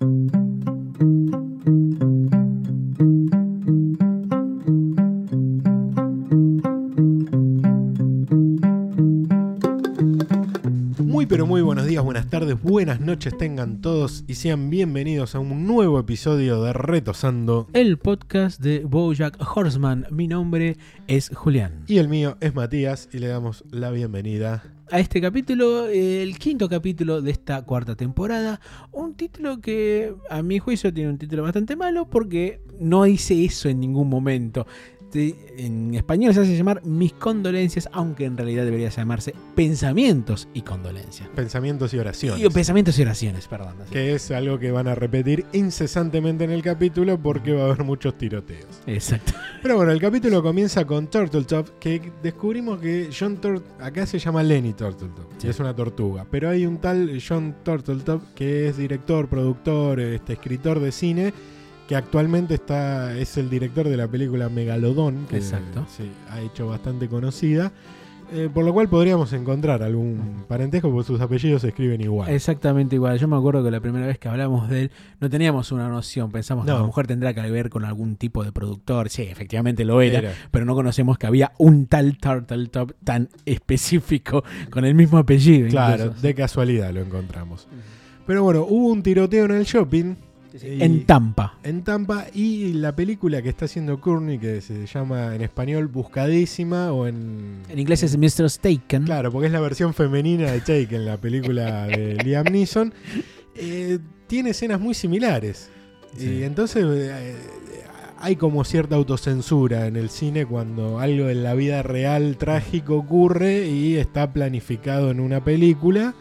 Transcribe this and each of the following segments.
Muy pero muy buenos días, buenas tardes, buenas noches tengan todos y sean bienvenidos a un nuevo episodio de Retosando. el podcast de Bojack Horseman. Mi nombre es Julián. Y el mío es Matías y le damos la bienvenida. A este capítulo, el quinto capítulo de esta cuarta temporada, un título que a mi juicio tiene un título bastante malo porque no dice eso en ningún momento. Te- En español se hace llamar Mis condolencias, aunque en realidad debería llamarse Pensamientos y condolencias. Pensamientos y oraciones. Y pensamientos y oraciones, perdón. Que es algo que van a repetir incesantemente en el capítulo porque va a haber muchos tiroteos. Exacto. Pero bueno, el capítulo comienza con Turtletop, que descubrimos que John Tur acá se llama Lenny Turtletop, Sí. es una tortuga. Pero hay un tal John Turtletop que es director, productor, este, escritor de cine, que actualmente está es el director de la película Megalodón, que Exacto. ha hecho bastante conocida. eh, por lo cual podríamos encontrar algún parentesco porque sus apellidos se escriben igual. Exactamente igual. Yo me acuerdo que la primera vez que hablamos de él no teníamos una noción. Pensamos que a No. lo mejor tendrá que ver con algún tipo de productor. Sí, efectivamente lo era. Era. Pero no conocemos que había un tal Turtletop tan específico con el mismo apellido. Claro, incluso. de casualidad lo encontramos. Pero bueno, hubo un tiroteo en el shopping. Y- En Tampa. en Tampa y la película que está haciendo Courtney que se llama en español Buscadísima o en... En inglés es Mr. Staken. Claro, porque es la versión femenina de Taken, la película de Liam Neeson. eh, tiene escenas muy similares. Sí. Y entonces eh, hay como cierta autocensura en el cine cuando algo en la vida real trágico ocurre y está planificado en una película.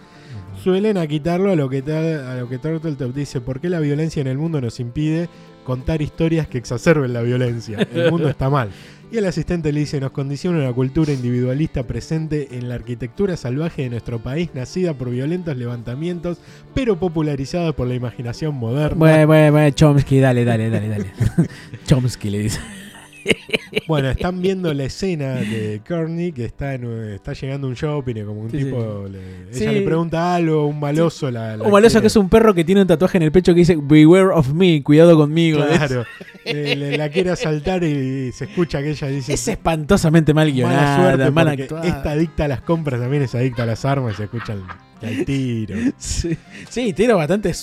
Suelen a quitarlo a lo que a lo que Turtletop dice, ¿por qué la violencia en el mundo nos impide contar historias que exacerben la violencia? El mundo está mal. Y el asistente le dice, nos condiciona una cultura individualista presente en la arquitectura salvaje de nuestro país, nacida por violentos levantamientos, pero popularizada por la imaginación moderna. Bueno, bueno, bueno, Chomsky, dale, dale, dale, dale. Chomsky le dice. Bueno, están viendo la escena de Courtney que está, en, está llegando a un shopping y como un Sí, tipo, le- Sí. ella le pregunta algo, un maloso la... la Un maloso quiere- que es un perro que tiene un tatuaje en el pecho que dice Beware of me, cuidado conmigo. Claro, le, le- la quiere asaltar y, se escucha que ella dice... Es espantosamente mal mala guionada, suerte mal porque esta adicta a las compras también es adicta a las armas y se escucha el, el tiro. Sí, sí, tiros bastante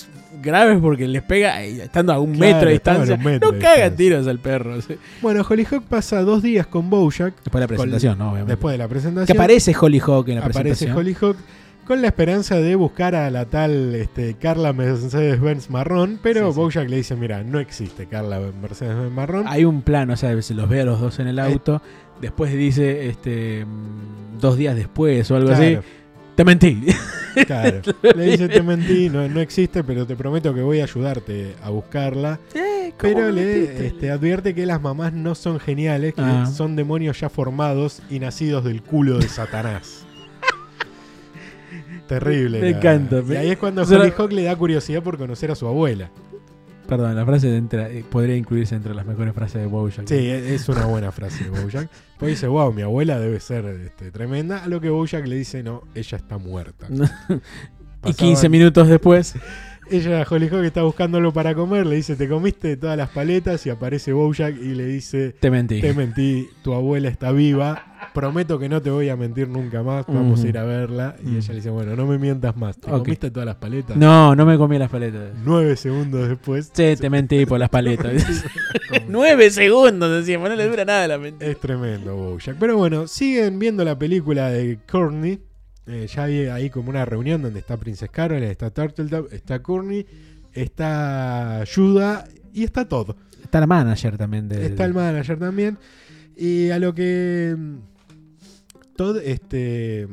graves porque les pega ahí, estando a un Claro, metro de distancia. metro no cagan tiros al perro. sí. Bueno, Hollyhock pasa dos días con Bojack. Después de la presentación, ¿no? Obviamente. Después de la presentación. que aparece Hollyhock en la aparece presentación. Hollyhock con la esperanza de buscar a la tal este, Carla Mercedes-Benz Marrón, pero Sí, sí. Bojack le dice, mira, no existe Carla Mercedes-Benz Marrón. Hay un plano, o sea, se los ve a los dos en el auto. Después dice, este, mm, dos días después o algo así, te mentí. claro. Le dice, te mentí, no, no existe, pero te prometo que voy a ayudarte a buscarla. Pero le este, advierte que las mamás no son geniales, que Ah. son demonios ya formados y nacidos del culo de Satanás. Terrible. Me la- encanta. Y ahí es cuando Solo- Hollyhock le da curiosidad por conocer a su abuela. Perdón, la frase eh, podría incluirse entre las mejores frases de Bojack. Sí, e- es una buena frase de Bojack. Pues dice, wow, mi abuela debe ser este, tremenda. A lo que Bojack le dice, no, ella está muerta. y 15 Pasaban- minutos después, Ella, Hollyhock, está buscándolo para comer. Le dice, te comiste todas las paletas. Y aparece Bojack y le dice, te mentí. te mentí, tu abuela está viva. Prometo que no te voy a mentir nunca más. Vamos a ir a verla. Y ella le dice, bueno, no me mientas más. ¿Te comiste todas las paletas? No, no me comí las paletas. Nueve segundos después. Sí, te mentí por las paletas. Nueve segundos, decíamos, no le dura nada la mentira. Es tremendo, Bojack. Pero bueno, siguen viendo la película de Courtney. Eh, ya hay ahí como una reunión donde está Princess Carol, está Turtletop, está Courtney, está Yuda y está Todd. Está la manager también de. Está el manager también. Y a lo que mm, Todd, este,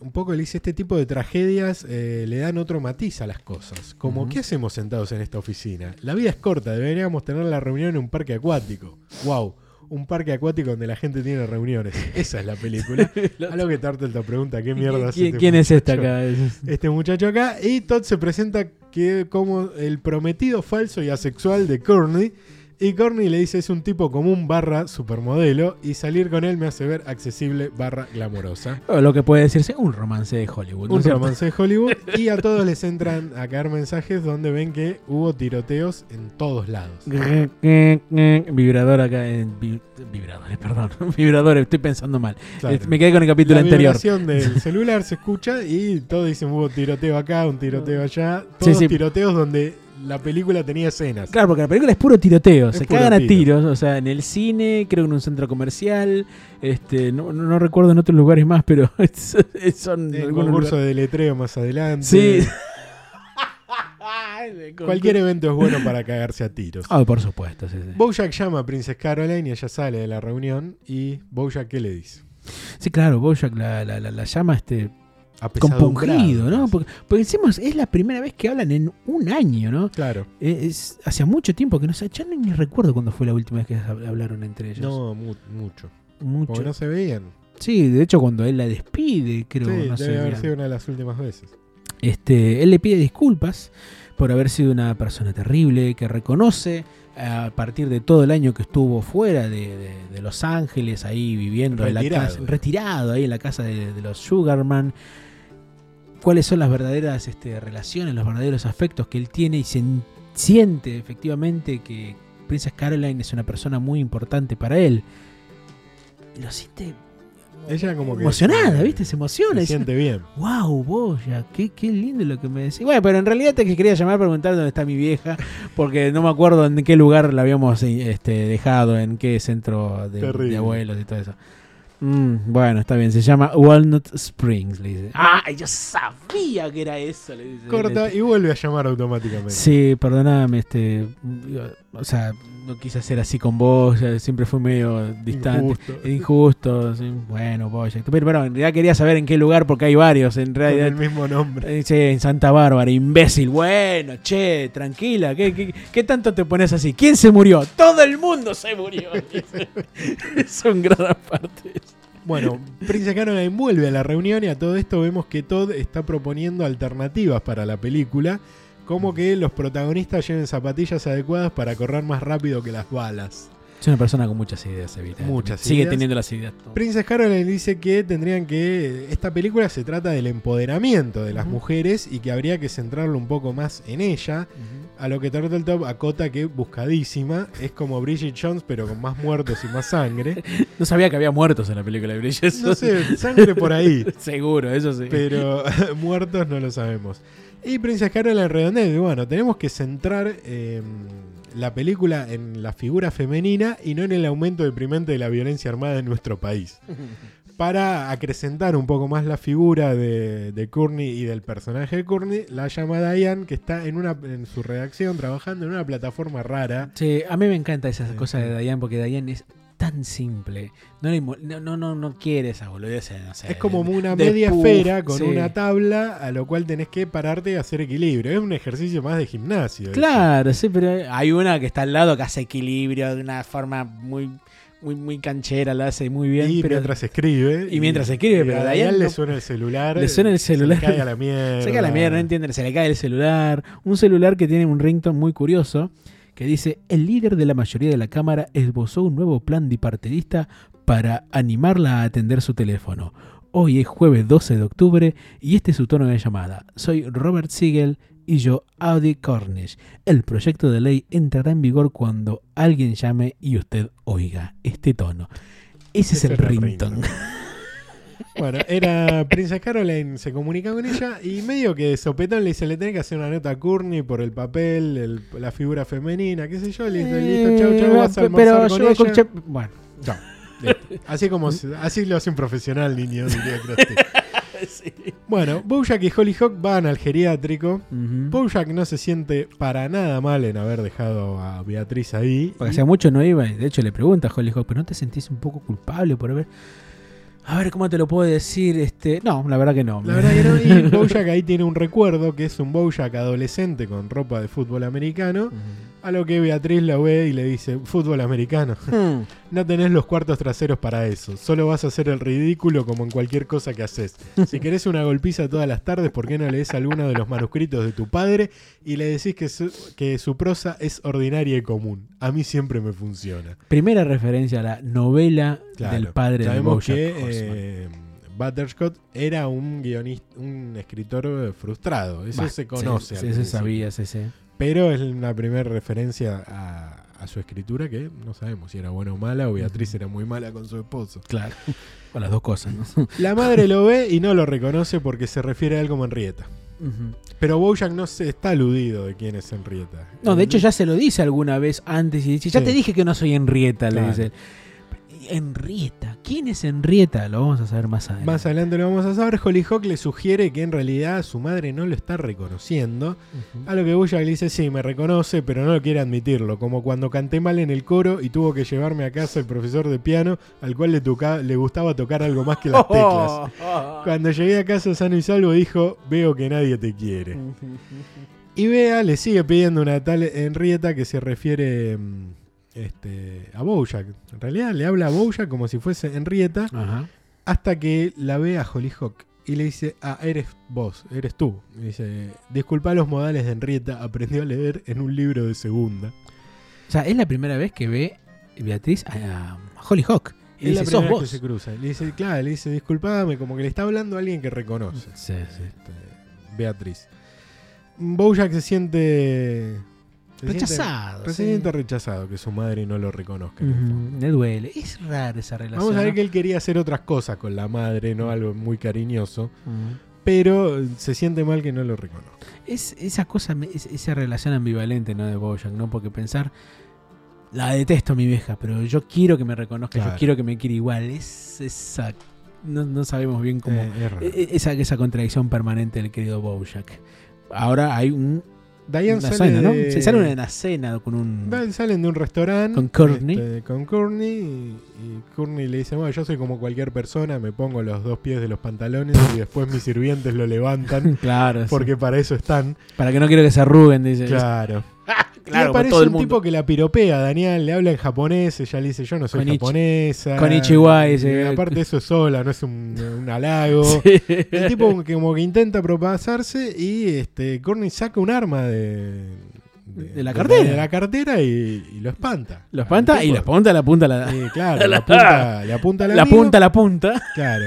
un poco le dice, este tipo de tragedias eh, le dan otro matiz a las cosas. Como. ¿qué hacemos sentados en esta oficina? La vida es corta, deberíamos tener la reunión en un parque acuático. ¡Wow! Un parque acuático donde la gente tiene reuniones. Esa es la película. a lo que Turtle te pregunta, ¿qué mierda ¿Quién, este quién es esta acá? este muchacho acá. Y Todd se presenta que como el prometido falso y asexual de Courtney. Y Courtney le dice es un tipo común barra supermodelo y salir con él me hace ver accesible barra glamorosa. O lo que puede decirse un romance de Hollywood. ¿no Un cierto? romance de Hollywood y a todos les entran a caer mensajes donde ven que hubo tiroteos en todos lados. Vibrador acá en vi- vibradores, perdón. Vibradores, estoy pensando mal. Claro. Me quedé con el capítulo La anterior. vibración del celular se escucha y todos dicen hubo tiroteo acá, un tiroteo allá. Sí, Todos sí. tiroteos donde la película tenía escenas. Claro, porque la película es puro tiroteo, Es se puro cagan a tiro. tiros, o sea, en el cine, creo que en un centro comercial, este, no, recuerdo en otros lugares más, pero es- es- son El concurso lugares. de letreo más adelante. Sí. Cualquier evento es bueno para cagarse a tiros. Ah, por supuesto, sí, sí. Bojack llama a Princess Caroline y ella sale de la reunión. ¿Y Bojack qué le dice? Sí, claro, Bojack la, la, la- la llama este compungido, ¿no? Porque, porque decimos, es la primera vez que hablan en un año, ¿no? Claro. Eh, Es, hace mucho tiempo que no sé, ya ni ni recuerdo cuándo fue la última vez que hab- hablaron entre ellos. No, mu- mucho. mucho. Porque no se veían. Sí, de hecho cuando él la despide, creo, sí, no debe haber sido una de las últimas veces. Este, él le pide disculpas por haber sido una persona terrible, que reconoce a partir de todo el año que estuvo fuera de, de- de Los Ángeles, ahí viviendo en la Retirado. casa, retirado ahí en la casa de, de los Sugarman, cuáles son las verdaderas este, relaciones, los verdaderos afectos que él tiene y se siente efectivamente que Princess Caroline es una persona muy importante para él. Y Lo siente Ella como que emocionada, ¿viste? Se emociona. Se siente bien. Wow, Boya, qué, qué lindo lo que me decís. Bueno, pero en realidad te quería llamar a preguntar dónde está mi vieja, porque no me acuerdo en qué lugar la habíamos este, dejado, en qué centro de, de abuelos y todo eso. Mm, bueno, está bien, se llama Walnut Springs, le dice. ¡Ah! Yo sabía que era eso, le dice. Corta Le- y vuelve a llamar automáticamente. Sí, perdóname, este. O sea, no quise hacer así con vos, siempre fue medio distante. Injusto. Injusto, sí, bueno, Boya. Pero, pero en realidad quería saber en qué lugar, porque hay varios, en Con realidad. el mismo nombre. Eh, sí, en Santa Bárbara, imbécil. Bueno, che, tranquila. ¿Qué, qué, qué tanto te pones así? ¿Quién se murió? Todo el mundo se murió. un gran aparte. Bueno, Princess Caroline vuelve a la reunión y a todo esto vemos que Todd está proponiendo alternativas para la película, como que los protagonistas lleven zapatillas adecuadas para correr más rápido que las balas. Es una persona con muchas ideas, Evita. Muchas Sigue ideas. teniendo las ideas. Princess Caroline dice que tendrían que. Esta película se trata del empoderamiento de las mujeres y que habría que centrarlo un poco más en ella. A lo que Turtletop acota que buscadísima es como Bridget Jones, pero con más muertos y más sangre. No sabía que había muertos en la película de Bridget. No sé, sangre por ahí, Seguro, eso sí. pero muertos no lo sabemos. Y Princess Caroline redondea y bueno, tenemos que centrar eh, la película en la figura femenina y no en el aumento deprimente de la violencia armada en nuestro país. Para acrecentar un poco más la figura de, de Courtney y del personaje de Courtney, la llama Diane, que está en, una, en su redacción trabajando en una plataforma rara. Sí, a mí me encanta esas cosas de Diane porque Diane es tan simple. No, le no, no, no, no quiere esa boludez. No sé, Es como una de media puff, esfera con sí. una tabla a lo cual tenés que pararte y hacer equilibrio. Es un ejercicio más de gimnasio. eso. Claro, sí, pero hay una que está al lado que hace equilibrio de una forma muy, muy, muy canchera, la hace muy bien. y pero mientras escribe. Y mientras escribe, y pero a Diane Diane le no- suena el celular. le suena el celular. Se le cae a la mierda. se cae la mierda, no entienden, se le cae el celular. Un celular que tiene un ringtone muy curioso que dice, el líder de la mayoría de la Cámara esbozó un nuevo plan bipartidista para animarla a atender su teléfono. Hoy es jueves 12 de octubre y este es su tono de llamada. Soy Robert Siegel y yo Audi Cornish. El proyecto de ley entrará en vigor cuando alguien llame y usted oiga este tono. Ese es Ese el ringtone. Bueno, era Princess Caroline, se comunica con ella y medio que sopetón le dice, le tenés que hacer una nota a Courtney por el papel, el- la figura femenina, qué sé yo, listo, listo, chau, chau, vas a Eh, pero con yo ella. escuché- bueno, Chau, listo. Así como se- así lo hace un profesional, niño, diría Krusty. sí. Bueno, Bojack y Hollyhock van al geriátrico. Bojack no se siente para nada mal en haber dejado a Beatriz ahí. Porque Y- hacía mucho no iba, y de hecho le pregunta a Hollyhock, ¿pero no te sentís un poco culpable por haber... A ver, ¿cómo te lo puedo decir? Este, no, la verdad que no. La verdad que no. Y Bojack ahí tiene un recuerdo que es un Bojack adolescente con ropa de fútbol americano. A lo que Beatriz la ve y le dice, fútbol americano. Hmm. No tenés los cuartos traseros para eso. Solo vas a hacer el ridículo como en cualquier cosa que haces. Si querés una golpiza todas las tardes, ¿por qué no lees alguno de los manuscritos de tu padre y le decís que su, que su prosa es ordinaria y común? A mí siempre me funciona. Primera referencia a la novela Claro. del padre de Sabemos Bojack que eh, Butterscott era un guionista, un escritor frustrado. Eso Bah, se conoce. Se principio. sabía, sí, sí. Pero es una primera referencia a, a su escritura que no sabemos si era buena o mala o Beatriz era muy mala con su esposo. Claro. O las dos cosas, ¿no? La madre lo ve y no lo reconoce porque se refiere a él como Henrietta. Ujú. Pero Bojack no se está aludido de quién es Henrietta. No, de hecho ya se lo dice alguna vez antes y dice, ya Sí. te dije que no soy Henrietta, le Claro. dice. Henrietta, ¿quién es Henrietta? Lo vamos a saber más adelante. Más adelante lo vamos a saber. Hollyhock le sugiere que en realidad su madre no lo está reconociendo. A lo que Bojack le dice, sí, me reconoce, pero no quiere admitirlo. Como cuando canté mal en el coro y tuvo que llevarme a casa el profesor de piano, al cual le, toca- le gustaba tocar algo más que las teclas. Cuando llegué a casa sano y salvo, dijo, veo que nadie te quiere. Y Bea le sigue pidiendo una tal Henrietta que se refiere mm, este, a Bojack. En realidad le habla a Bojack como si fuese Henrietta, Ajá. hasta que la ve a Hollyhock. Y le dice, ah, eres vos, eres tú. Y dice, disculpa los modales de Henrietta, aprendió a leer en un libro de segunda. O sea, es la primera vez que ve Beatriz a, Hollyhock. Y es la dice, sos primera vez vos. que se cruza. Le dice, claro, le dice, disculpame, como que le está hablando a alguien que reconoce. Sí, sí. este, Beatriz. Bojack se siente... se Rechazado, siente- se sí. siente rechazado que su madre no lo reconozca. Le duele. Es rara esa relación. Vamos a ver que él quería hacer otras cosas con la madre, no algo muy cariñoso, pero se siente mal que no lo reconozca. Es esa cosa, es- esa relación ambivalente, ¿no? De Bojack, ¿no? Porque pensar, la detesto a mi vieja, pero yo quiero que me reconozca, Claro. yo quiero que me quiera igual. Es esa. No, no sabemos bien cómo. Eh, es raro. e- esa, esa contradicción permanente del querido Bojack. Ahora hay un, Diane sale cena, ¿no? de- Se sale una, una cena con un. Salen de un restaurante Con Courtney. este, con Courtney y, y Courtney le dice, bueno, yo soy como cualquier persona, me pongo los dos pies de los pantalones y después mis sirvientes lo levantan Claro, sí. porque para eso están. para que no quiero que se arruguen, dice. Claro. Claro, aparece todo el un mundo. tipo que la piropea, Daniel, le habla en japonés, ella le dice, yo no soy Konichi- japonesa. Dice. Y aparte eso es sola, no es un, un halago. Sí. El tipo que como que intenta propasarse y este Courtney saca un arma de, De la cartera. de la cartera y, y lo espanta. Lo espanta y lo apunta, la punta, la, Sí, claro, le apunta, le apunta al la amigo, punta, la punta. Claro.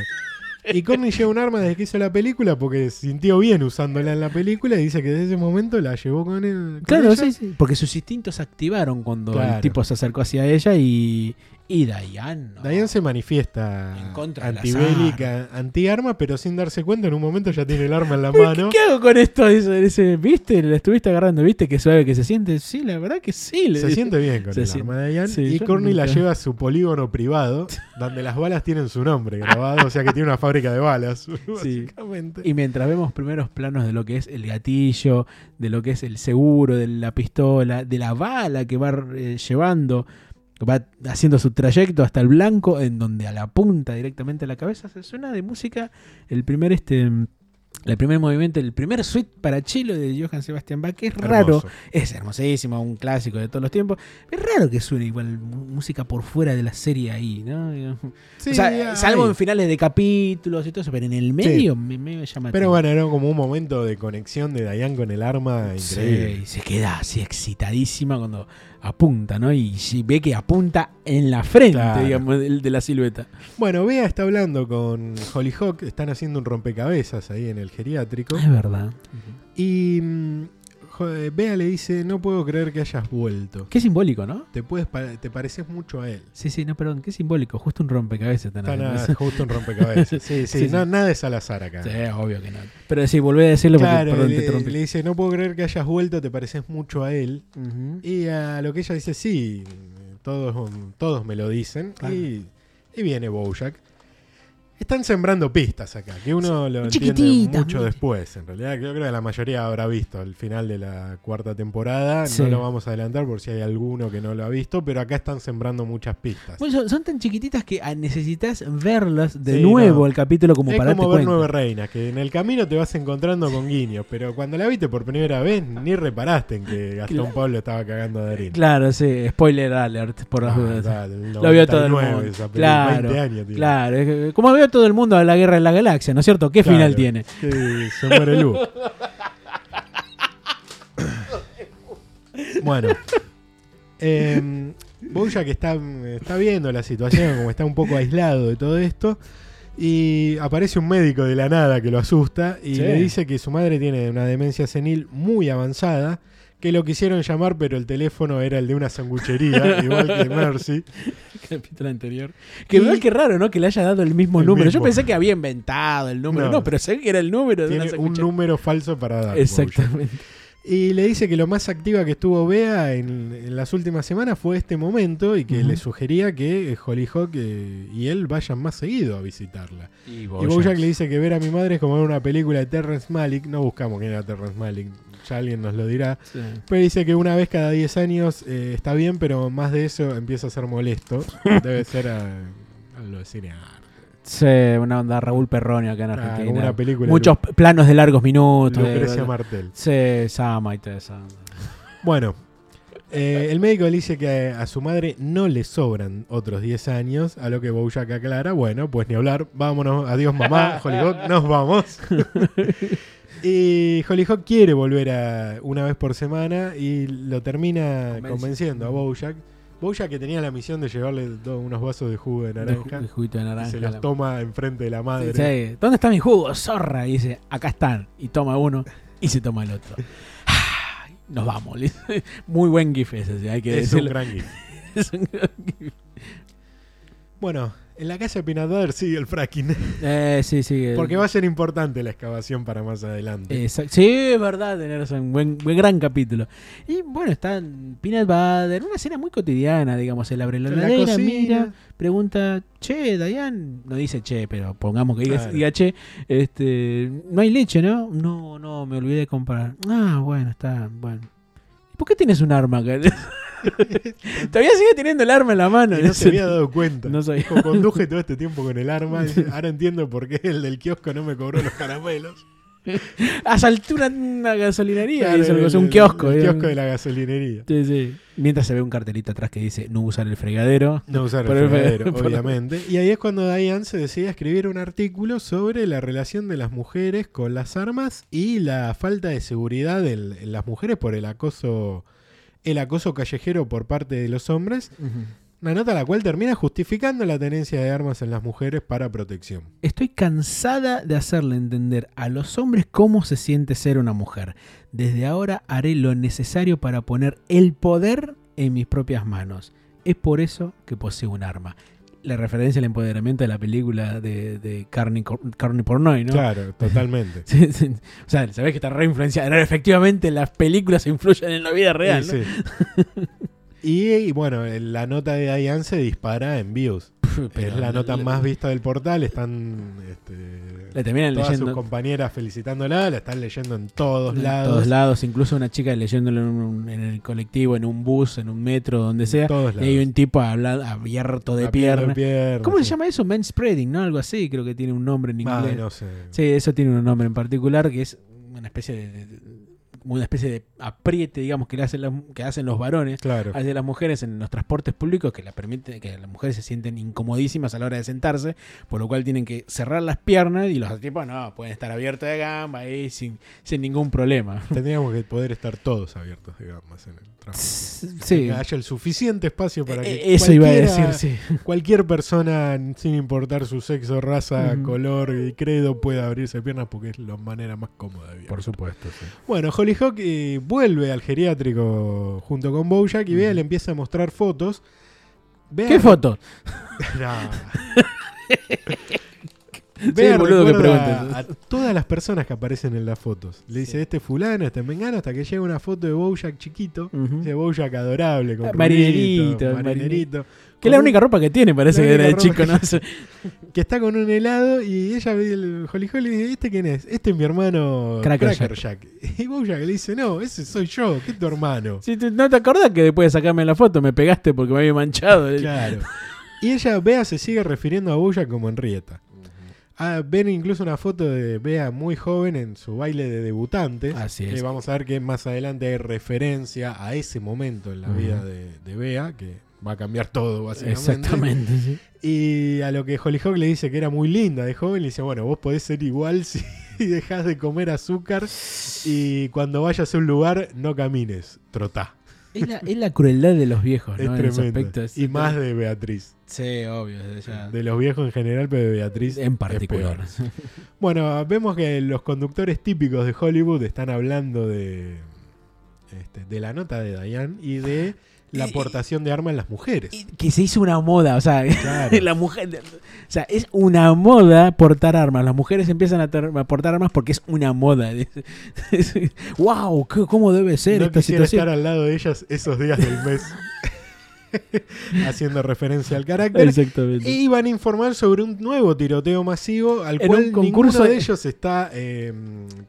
Y Courtney lleva un arma desde que hizo la película porque sintió bien usándola en la película y dice que desde ese momento la llevó con él. con Claro, ella. sí, sí. Porque sus instintos se activaron cuando Claro. el tipo se acercó hacia ella y. Y Diane. no. Diane se manifiesta En contra antibélica, antiarma, pero sin darse cuenta, en un momento ya tiene el arma en la mano. ¿Qué hago con esto? ¿viste? La estuviste agarrando, ¿viste? Que suave que se siente. Sí, la verdad que sí. Se siente bien con Se el siente- arma de Diane. sí, y yo Courtney la lleva a su polígono privado, donde las balas tienen su nombre grabado, o sea que tiene una fábrica de balas, básicamente. Y mientras vemos primeros planos de lo que es el gatillo, de lo que es el seguro, de la pistola, de la bala que va eh, llevando, va haciendo su trayecto hasta el blanco, en donde a la punta directamente a la cabeza se suena de música el primer este el primer movimiento, el primer suite para chelo de Johann Sebastian Bach, que es raro, Hermoso. es hermosísimo, un clásico de todos los tiempos. Es raro que suene igual música por fuera de la serie ahí, ¿no? Sí, o sea, salvo en finales de capítulos y todo eso, pero en el medio me, me llama Pero bueno, era como un momento de conexión de Diane con el arma increíble. Sí, se queda así excitadísima cuando apunta, ¿no? Y ve que apunta en la frente, Claro. digamos, del- de la silueta. Bueno, Bea está hablando con Hollyhock, están haciendo un rompecabezas ahí en el geriátrico. Es verdad. Y mm, jo- Bea le dice, no puedo creer que hayas vuelto. Qué simbólico, ¿no? Te, puedes pa- te pareces mucho a él. Sí, sí, no, perdón, qué simbólico. Justo un rompecabezas están Está justo un rompecabezas. Sí, sí, Sí, sí. no- nada es al azar acá. Sí, obvio que no. Pero sí, volví a decirlo porque Claro, perdón, te le, interrumpí. le dice, no puedo creer que hayas vuelto, te pareces mucho a él. Ujú. Y a lo que ella dice, sí, todos, todos me lo dicen. Claro. Y, y viene Bojack. Están sembrando pistas acá, que uno lo entiende chiquititas, mucho después. En realidad, yo creo que la mayoría habrá visto el final de la cuarta temporada. Sí. No lo vamos a adelantar por si hay alguno que no lo ha visto, pero acá están sembrando muchas pistas. Bueno, son, son tan chiquititas que ah, necesitas verlas de Sí, nuevo no. el capítulo como es para como ver cuenta. Nueve Reinas, que en el camino te vas encontrando con guiños, pero cuando la viste por primera vez ni reparaste en que Gastón Claro. Pablo estaba cagando de harina. Claro, sí, spoiler alert por las Ah, dudas. Lo vio todo el 99 mundo. esa película, Claro, 20 años. Claro, como veo todo el mundo a la guerra en la galaxia, ¿no es cierto? ¿Qué Claro, final tiene? que se muere Luke. bueno. Eh, Bojack está, está viendo la situación, como está un poco aislado de todo esto. Y aparece un médico de la nada que lo asusta y Sí. le dice que su madre tiene una demencia senil muy avanzada, que lo quisieron llamar, pero el teléfono era el de una sanguchería, igual que Mercy. capítulo anterior. Que igual que raro, ¿no? Que le haya dado el mismo El número. Yo mismo. pensé que había inventado el número. No, No. pero sé que era el número de Tiene una un sanguchería. número falso para dar. Exactamente. Y le dice que lo más activa que estuvo Bea en, en las últimas semanas fue este momento y que le sugería que Hollyhock eh, y él vayan más seguido a visitarla. Y Y Bojack le dice que ver a mi madre es como ver una película de Terrence Malick. No buscamos quién era Terrence Malick, ya alguien nos lo dirá. Sí. Pero dice que una vez cada 10 años eh, está bien, pero más de eso empieza a ser molesto. Debe ser a, a lo de cine arte. Sí, una onda Raúl Perronio acá en Ah, Argentina. como una película Muchos planos de largos minutos. Lucrecia de- Martel. Sí, Sama y. Bueno, eh, el médico le dice que a, a su madre no le sobran otros 10 años, a lo que Bojack aclara, bueno, pues ni hablar, vámonos, adiós mamá, Hollyhock, nos vamos. y Hollyhock quiere volver a una vez por semana y lo termina convenciendo a Bojack. Bojack que tenía la misión de llevarle unos vasos de jugo de naranja de juguito de y naranja. se los la- toma enfrente de la madre. Sí, ¿Dónde está mi jugo, zorra? Y dice, acá están. Y toma uno y se toma el otro. Nos vamos. Muy buen gif ese, hay que Es un gran gif. Es un gran gif. Bueno, en la casa de Butter sigue el fracking. Eh, sí, sí. el- Porque va a ser importante la excavación para más adelante. Exacto. Sí, es verdad, tener razón. Buen, buen gran capítulo. Y bueno, está Peanut Butter, una escena muy cotidiana, digamos. Él abre la En la heladera, cocina. mira, pregunta, che, Dayan, no dice che, pero pongamos que diga, Claro. diga che, este, no hay leche, ¿no? No, no, me olvidé de comprar. Ah, bueno, está, bueno. ¿Y ¿Por qué tienes un arma? Todavía sigue teniendo el arma en la mano. Y no se había dado cuenta. No sabía. Conduje todo este tiempo con el arma. Ahora entiendo por qué el del kiosco no me cobró los caramelos. Asaltó una, una gasolinería, Claro, el- así, un kiosco. El kiosco de la gasolinería. Sí, sí. Mientras se ve un cartelito atrás que dice no usar el fregadero. No usar el el fregadero, obviamente. Y ahí es cuando Diane se decide a escribir un artículo sobre la relación de las mujeres con las armas y la falta de seguridad en las mujeres por el acoso, el acoso callejero por parte de los hombres. Una nota la cual termina justificando la tenencia de armas en las mujeres para protección. Estoy cansada de hacerle entender a los hombres cómo se siente ser una mujer. Desde ahora haré lo necesario para poner el poder en mis propias manos. Es por eso que poseo un arma. La referencia al empoderamiento de la película de, de Carney, Carney Pornoy, ¿no? Claro, totalmente. Sí, sí. O sea, sabés que está re influenciada. Efectivamente, las películas influyen en la vida real. Sí, ¿no? sí. y, y bueno, la nota de Diane se dispara en views. Pero es la nota le- más vista del portal. Están este, Le terminan todas sus leyendo. compañeras felicitándola. La están leyendo en todos En lados. todos lados, incluso una chica leyéndolo en, un- en el colectivo, en un bus, en un metro, donde sea. todos Y hay un tipo hablando, abierto de pierna. pierna, ¿Cómo se llama eso? Manspreading, ¿no? Algo así, creo que tiene un nombre en Ah, inglés. no sé. Sí, eso tiene un nombre en particular que es una especie de, de- de- una especie de apriete, digamos, que, le hacen las- que hacen los varones Claro. hacia las mujeres en los transportes públicos que la permite que las mujeres se sienten incomodísimas a la hora de sentarse, por lo cual tienen que cerrar las piernas y los tipos no, pueden estar abiertos de gamba ahí sin, sin ningún problema. Tendríamos que poder estar todos abiertos, digamos, en el trabajo. Sí. Que haya el suficiente espacio para que Eh, Eso iba a decir, sí. cualquier persona, sin importar su sexo, raza, color y credo, pueda abrirse piernas porque es la manera más cómoda de. Por supuesto, sí. Bueno, Hollyhock eh, vuelve al geriátrico junto con Bojack y Bea le empieza a mostrar fotos. Bea- ¿Qué foto? No. Boludo que a todas las personas que aparecen en las fotos. Le dice, este fulano, este mengano, hasta que llega una foto de Bojack chiquito. Dice Bojack adorable, con marinerito. Que es la única ropa que tiene, parece que era de chico, ¿no? que está con un helado y ella ve el Holly Holly y dice, ¿este quién es? Este es mi hermano Cracker Jack. Y Bojack le dice, no, ese soy yo, ¿qué es tu hermano? Si te- ¿No te acordás que después de sacarme la foto me pegaste porque me había manchado? Claro. Y ella, Bea, se sigue refiriendo a Bojack como Henrietta. Ah, ven incluso una foto de Bea muy joven en su baile de debutantes. Así que es. vamos a ver que más adelante hay referencia a ese momento en la vida de, de Bea, que va a cambiar todo, básicamente. Exactamente, sí. Y a lo que Hollyhock le dice que era muy linda de joven, le dice, bueno, vos podés ser igual si dejas de comer azúcar y cuando vayas a un lugar no camines, trotá. Es la, es la crueldad de los viejos, Es ¿no? En ese tremendo. aspecto, es- y más de Beatriz. Sí, obvio. de ya- De los viejos en general, pero de Beatriz en es particular. Bueno, vemos que los conductores típicos de Hollywood están hablando de, este, de la nota de Diane y de la aportación de armas en las mujeres. Que se hizo una moda, o sea, Claro. la mujer, o sea, es una moda portar armas. Las mujeres empiezan a, a portar armas porque es una moda. wow, ¿qué- ¿cómo debe ser no esta situación? estar al lado de ellas esos días del mes. Haciendo referencia al carácter. Exactamente. Y van a informar sobre un nuevo tiroteo masivo al En cual ninguno de ellos está eh,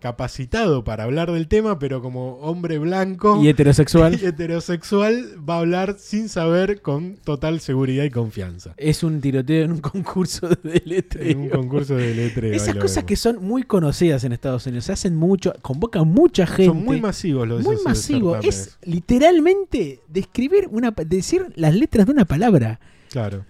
capacitado para hablar del tema, pero como hombre blanco Y heterosexual. y heterosexual va a hablar sin saber con total seguridad y confianza. es un tiroteo en un concurso de letreo. En un concurso de letreo. Esas cosas que son muy conocidas en Estados Unidos, se hacen mucho, convocan mucha gente. son muy masivos los muy esos masivo. certámenes. Es literalmente describir una, pa- las letras de una palabra. Claro.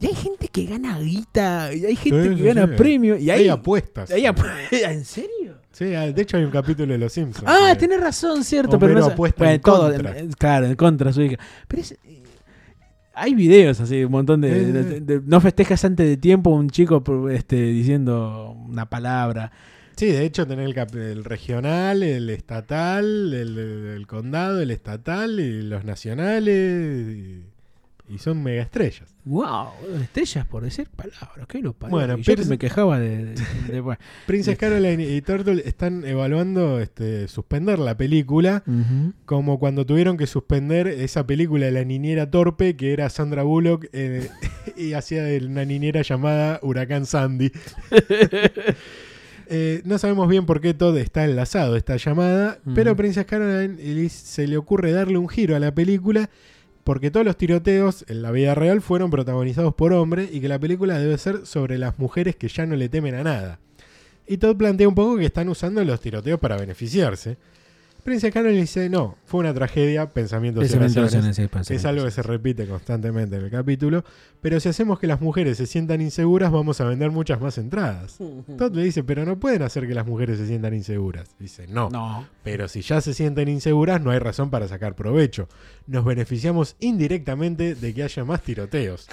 Y hay gente que gana guita, y hay gente Sí, que sí, gana sí. premio, y hay, hay, apuestas. hay ¿En serio? Sí, de hecho hay un capítulo de Los Simpsons. Ah, que- tenés razón, cierto, Homero pero no apuesta bueno, en todo, contra. claro, en contra su hija. Pero es, eh, hay videos así, un montón de, Eh, de- de- no festejas antes de tiempo un chico este, diciendo una palabra. Sí, de hecho tenés el, el regional, el estatal, el, el condado, el estatal y los nacionales. Y, y son mega estrellas. Wow, estrellas por decir palabras, qué lo parió. Bueno, Y yo que me quejaba de, de-. Princess Caroline y Turtle están evaluando este, suspender la película, como cuando tuvieron que suspender esa película de la niñera torpe, que era Sandra Bullock, eh, y hacía de una niñera llamada Huracán Sandy. Eh, no sabemos bien por qué todo está enlazado esta llamada, Ujú. pero Princess Caroline se le ocurre darle un giro a la película porque todos los tiroteos en la vida real fueron protagonizados por hombres y que la película debe ser sobre las mujeres que ya no le temen a nada. Y Todd plantea un poco que están usando los tiroteos para beneficiarse. Princess Caroline dice, no, fue una tragedia, pensamientos y pensamientos. Es algo que se repite constantemente en el capítulo, pero si hacemos que las mujeres se sientan inseguras, vamos a vender muchas más entradas. Todd le dice, pero no pueden hacer que las mujeres se sientan inseguras. Dice, no, No. pero si ya se sienten inseguras, no hay razón para sacar provecho. Nos beneficiamos indirectamente de que haya más tiroteos.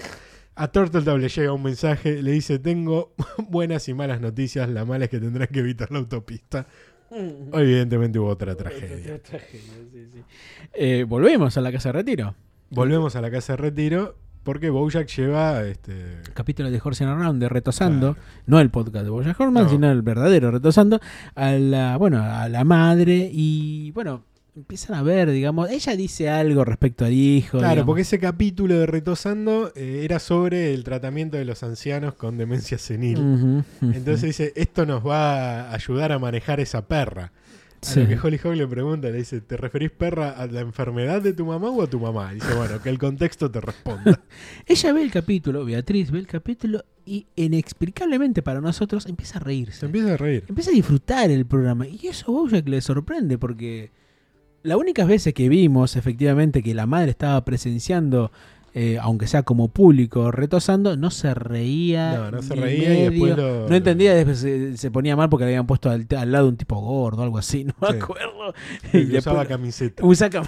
A Turtle le llega un mensaje, le dice, tengo buenas y malas noticias, la mala es que tendrán que evitar la autopista. Evidentemente hubo otra tragedia. Eh, volvemos a la casa de retiro. Volvemos a la casa de retiro porque Bojack lleva este, Capítulo de Horsing Around de Retosando, Claro. no el podcast de Boya Horman, No. sino el verdadero Retosando, a la, bueno, a la madre y bueno, empiezan a ver, digamos, ella dice algo respecto al hijo. Claro, digamos. porque ese capítulo de Retosando eh, era sobre el tratamiento de los ancianos con demencia senil. Entonces dice, esto nos va a ayudar a manejar esa perra. A Sí. lo que Holly Hawk le pregunta, le dice, ¿te referís perra a la enfermedad de tu mamá o a tu mamá? Y dice, bueno, que el contexto te responda. Ella ve el capítulo, Beatriz ve el capítulo y inexplicablemente para nosotros empieza a reírse. Se empieza a reír. empieza a disfrutar el programa. Y eso a Bojack le sorprende porque las únicas veces que vimos efectivamente que la madre estaba presenciando, eh, aunque sea como público, retosando, no se reía. No, no se reía y después lo- No entendía, después se, se ponía mal porque le habían puesto al, al lado un tipo gordo, algo así, no me Sí. acuerdo. Y usaba camiseta. Usa cam-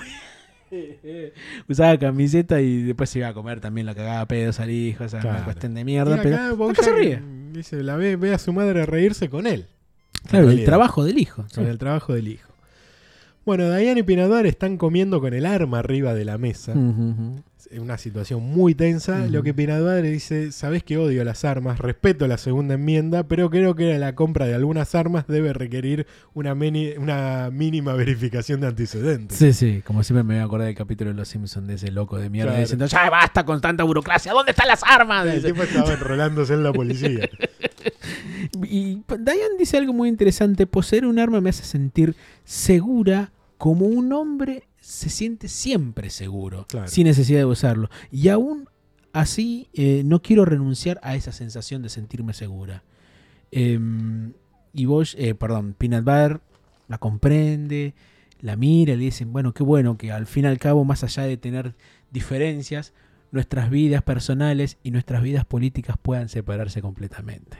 Usaba camiseta y después se iba a comer también, la cagaba pedos al hijo, o sea, una Claro. cuestión de mierda. Pero acá se ríe. Dice, la ve, ve a su madre reírse con él. Claro, el trabajo del hijo. Con el trabajo del hijo. Bueno, Diane y Pinador están comiendo con el arma arriba de la mesa. En una situación muy tensa, lo que Pinadua le dice, sabes que odio las armas, respeto la segunda enmienda, pero creo que la compra de algunas armas debe requerir una, mini- una mínima verificación de antecedentes. Sí, sí, como siempre me voy a acordar del capítulo de Los Simpsons de ese loco de mierda Claro. diciendo, ya basta con tanta burocracia, ¿dónde están las armas? El tipo estaba enrolándose en la policía. Y Diane dice algo muy interesante, poseer un arma me hace sentir segura como un hombre se siente siempre seguro, Claro. sin necesidad de usarlo. Y aún así eh, no quiero renunciar a esa sensación de sentirme segura. Em, y Bosch, eh, perdón, Peanut Butter la comprende, la mira y le dicen, bueno, qué bueno que al fin y al cabo, más allá de tener diferencias, nuestras vidas personales y nuestras vidas políticas puedan separarse completamente.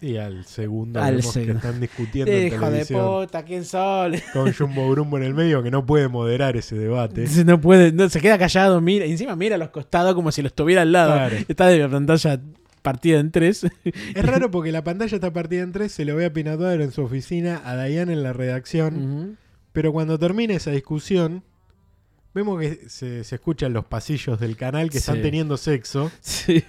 Y al segundo Al vemos que están discutiendo en Hijo de puta, ¿quién son? con Jumbo Grumbo en el medio que no puede moderar ese debate. Entonces no puede, no, se queda callado, mira, encima mira a los costados como si lo estuviera al lado. Claro. Está de la pantalla partida en tres. Es raro porque la pantalla está partida en tres, se lo ve a Pinatuadero en su oficina, a Dayan en la redacción, pero cuando termina esa discusión, vemos que se, se escuchan los pasillos del canal que están teniendo sexo. Sí.